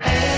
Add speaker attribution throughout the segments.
Speaker 1: Hey.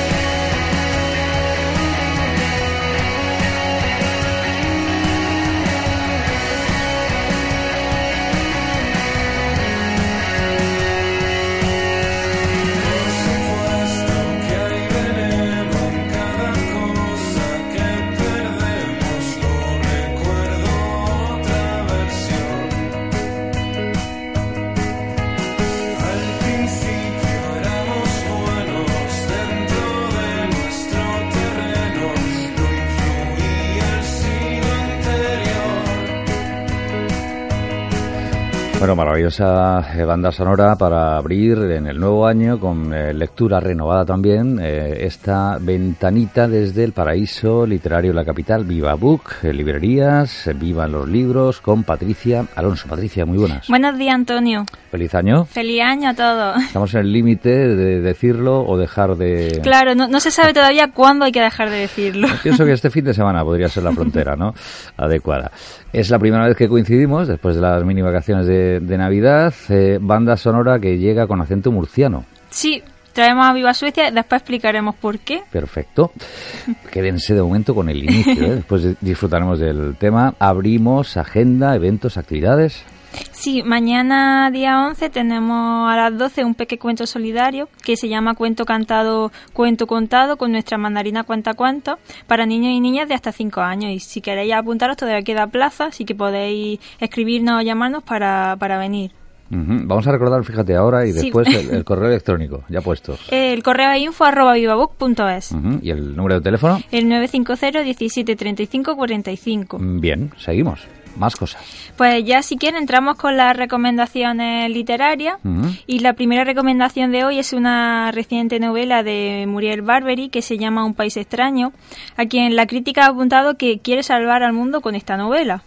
Speaker 2: Bueno, maravillosa eh, banda sonora para abrir en el nuevo año con eh, lectura renovada también eh, esta ventanita desde el paraíso literario de la capital, Viva Book, librerías, vivan los libros con Patricia Alonso. Patricia, muy buenas.
Speaker 3: Buenos días, Antonio.
Speaker 2: Feliz año.
Speaker 3: Feliz año a todos.
Speaker 2: Estamos en el límite de decirlo o dejar de...
Speaker 3: Claro, no, se sabe todavía cuándo hay que dejar de decirlo.
Speaker 2: pienso que este fin de semana podría ser la frontera, ¿no? Adecuada. Es la primera vez que coincidimos después de las mini vacaciones de de, Navidad, eh, banda sonora que llega con acento murciano.
Speaker 3: Sí, traemos a Viva Suecia, después explicaremos por qué.
Speaker 2: Perfecto. Quédense de momento con el inicio, ¿eh? después disfrutaremos del tema. Abrimos agenda, eventos, actividades.
Speaker 3: Sí, mañana día 11 tenemos a las 12 un pequeño cuento solidario que se llama Cuento Cantado, Cuento Contado con nuestra mandarina Cuenta Cuento para niños y niñas de hasta 5 años. Y si queréis apuntaros todavía queda plaza, así que podéis escribirnos o llamarnos para, para venir.
Speaker 2: Vamos a recordar, fíjate ahora y después el, correo electrónico, ya puesto.
Speaker 3: El correo es info arroba vivabook.es.
Speaker 2: ¿Y el número de teléfono?
Speaker 3: El 950 17 35 45.
Speaker 2: Bien, seguimos más cosas.
Speaker 3: Pues ya si quieren entramos con las recomendaciones literarias y la primera recomendación de hoy es una reciente novela de Muriel Barbery que se llama Un país extraño, a quien la crítica ha apuntado que quiere salvar al mundo con esta novela.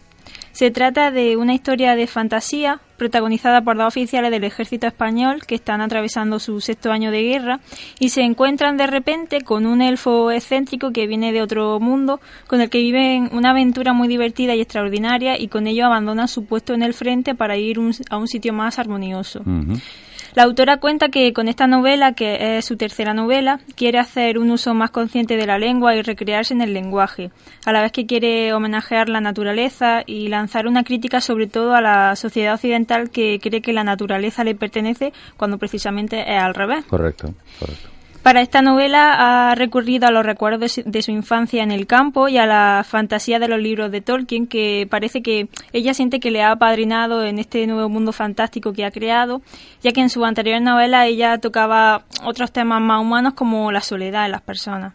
Speaker 3: Se trata de una historia de fantasía protagonizada por dos oficiales del ejército español que están atravesando su sexto año de guerra y se encuentran de repente con un elfo excéntrico que viene de otro mundo, con el que viven una aventura muy divertida y extraordinaria y con ello abandonan su puesto en el frente para ir a un sitio más armonioso. La autora cuenta que con esta novela, que es su tercera novela, quiere hacer un uso más consciente de la lengua y recrearse en el lenguaje, a la vez que quiere homenajear la naturaleza y lanzar una crítica sobre todo a la sociedad occidental que cree que la naturaleza le pertenece cuando precisamente es al revés.
Speaker 2: Correcto, correcto.
Speaker 3: Para esta novela ha recurrido a los recuerdos de su infancia en el campo y a la fantasía de los libros de Tolkien, que parece que ella siente que le ha apadrinado en este nuevo mundo fantástico que ha creado, ya que en su anterior novela ella tocaba otros temas más humanos como la soledad en las personas.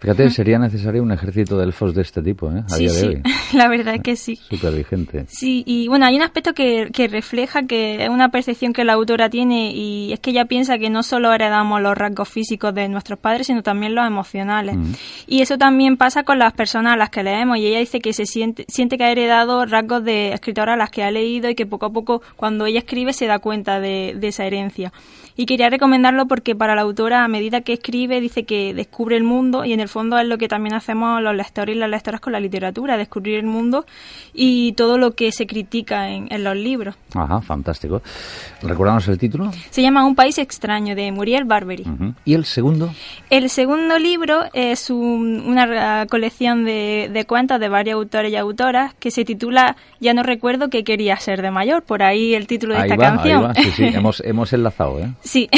Speaker 2: Fíjate, sería necesario un ejército de elfos de este tipo, ¿eh? A
Speaker 3: sí,
Speaker 2: día
Speaker 3: de
Speaker 2: hoy.
Speaker 3: la verdad es que sí.
Speaker 2: Súper vigente.
Speaker 3: Sí, y bueno, hay un aspecto que, que refleja que es una percepción que la autora tiene y es que ella piensa que no solo heredamos los rasgos físicos de nuestros padres, sino también los emocionales. Mm. Y eso también pasa con las personas a las que leemos y ella dice que se siente, siente que ha heredado rasgos de escritoras a las que ha leído y que poco a poco cuando ella escribe se da cuenta de, de esa herencia. Y quería recomendarlo porque para la autora, a medida que escribe, dice que descubre el mundo y en el fondo es lo que también hacemos los lectores y las lectoras con la literatura, descubrir el mundo y todo lo que se critica en, los libros.
Speaker 2: Ajá, fantástico. ¿Recordamos el título?
Speaker 3: Se llama Un país extraño, de Muriel Barbery.
Speaker 2: ¿Y el segundo?
Speaker 3: El segundo libro es una colección de, de cuentos de varios autores y autoras que se titula Ya no recuerdo qué quería ser de mayor, por ahí el título de esta canción.
Speaker 2: Sí, sí, hemos, hemos enlazado, ¿eh?
Speaker 3: Sí,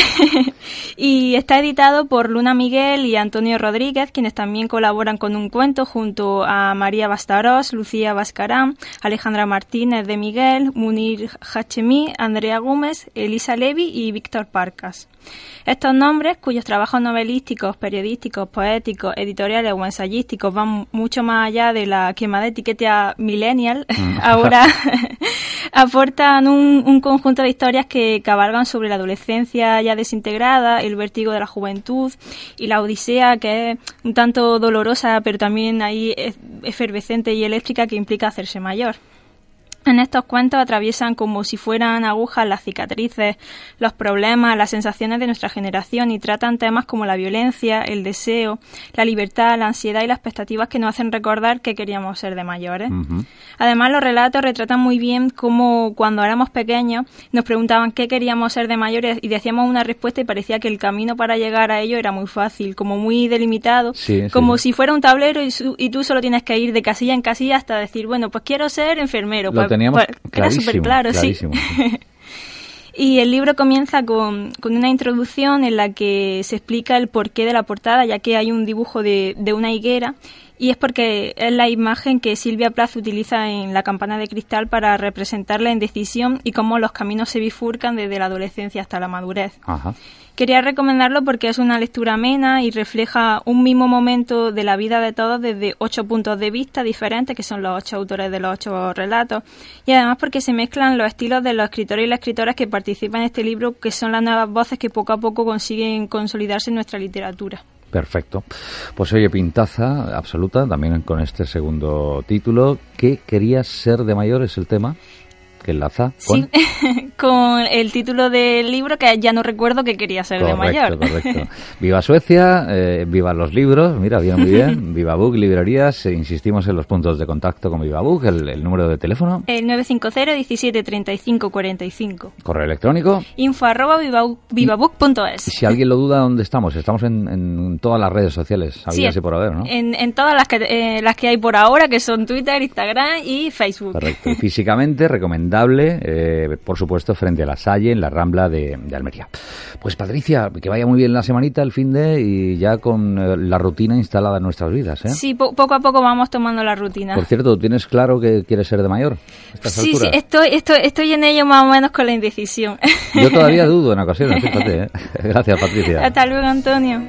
Speaker 3: y está editado por Luna Miguel y Antonio Rodríguez, quienes también colaboran con un cuento junto a María Bastarós, Lucía Bascarán, Alejandra Martínez de Miguel, Munir Hachemí, Andrea Gómez, Elisa Levi y Víctor Parcas. Estos nombres, cuyos trabajos novelísticos, periodísticos, poéticos, editoriales o ensayísticos van mucho más allá de la quemada etiqueta millennial, mm. ahora, aportan un, conjunto de historias que cabalgan sobre la adolescencia ya desintegrada, el vértigo de la juventud y la odisea que es un tanto dolorosa, pero también ahí efervescente y eléctrica que implica hacerse mayor. En estos cuentos atraviesan como si fueran agujas las cicatrices, los problemas, las sensaciones de nuestra generación y tratan temas como la violencia, el deseo, la libertad, la ansiedad y las expectativas que nos hacen recordar que queríamos ser de mayores. Además, los relatos retratan muy bien cómo cuando éramos pequeños nos preguntaban qué queríamos ser de mayores y decíamos una respuesta y parecía que el camino para llegar a ello era muy fácil, como muy delimitado, como si fuera un tablero y, tú solo tienes que ir de casilla en casilla hasta decir, bueno, pues quiero ser enfermero. Pues
Speaker 2: teníamos Era súper claro, sí.
Speaker 3: Y el libro comienza con, con, una introducción en la que se explica el porqué de la portada, ya que hay un dibujo de, de, una higuera y es porque es la imagen que Silvia Plath utiliza en La campana de cristal para representar la indecisión y cómo los caminos se bifurcan desde la adolescencia hasta la madurez. Quería recomendarlo porque es una lectura amena y refleja un mismo momento de la vida de todos desde ocho puntos de vista diferentes, que son los ocho autores de los ocho relatos, y además porque se mezclan los estilos de los escritores y las escritoras que participan en este libro, que son las nuevas voces que poco a poco consiguen consolidarse en nuestra literatura.
Speaker 2: Perfecto. Pues oye, pintaza absoluta, también con este segundo título. ¿Qué querías ser de mayor? Es el tema que enlaza
Speaker 3: con... con el título del libro que ya no recuerdo que quería ser de mayor.
Speaker 2: Correcto. Viva Suecia, eh, viva los libros, mira, bien, muy bien. Viva Book, librerías, eh, insistimos en los puntos de contacto con Viva Book, el, número de teléfono.
Speaker 3: El 950 17 35 45.
Speaker 2: Correo electrónico.
Speaker 3: Info arroba vivabook.es.
Speaker 2: Si alguien lo duda, ¿dónde estamos? Estamos en, todas las redes sociales, sí, por haber, ¿no?
Speaker 3: En, en todas las que, eh, las que hay por ahora, que son Twitter, Instagram y Facebook.
Speaker 2: Correcto. Y físicamente, recomendable, eh, por supuesto, frente a la Salle, en la Rambla de, Almería. Pues Patricia, que vaya muy bien la semanita, el fin de, y ya con eh, la rutina instalada en nuestras vidas. ¿eh?
Speaker 3: Sí, poco a poco vamos tomando la rutina.
Speaker 2: Por cierto, ¿tienes claro que quieres ser de mayor?
Speaker 3: sí, sí, estoy, estoy, estoy en ello más o menos con la indecisión.
Speaker 2: Yo todavía dudo en ocasiones, fíjate. ¿eh? Gracias, Patricia.
Speaker 3: Hasta luego, Antonio.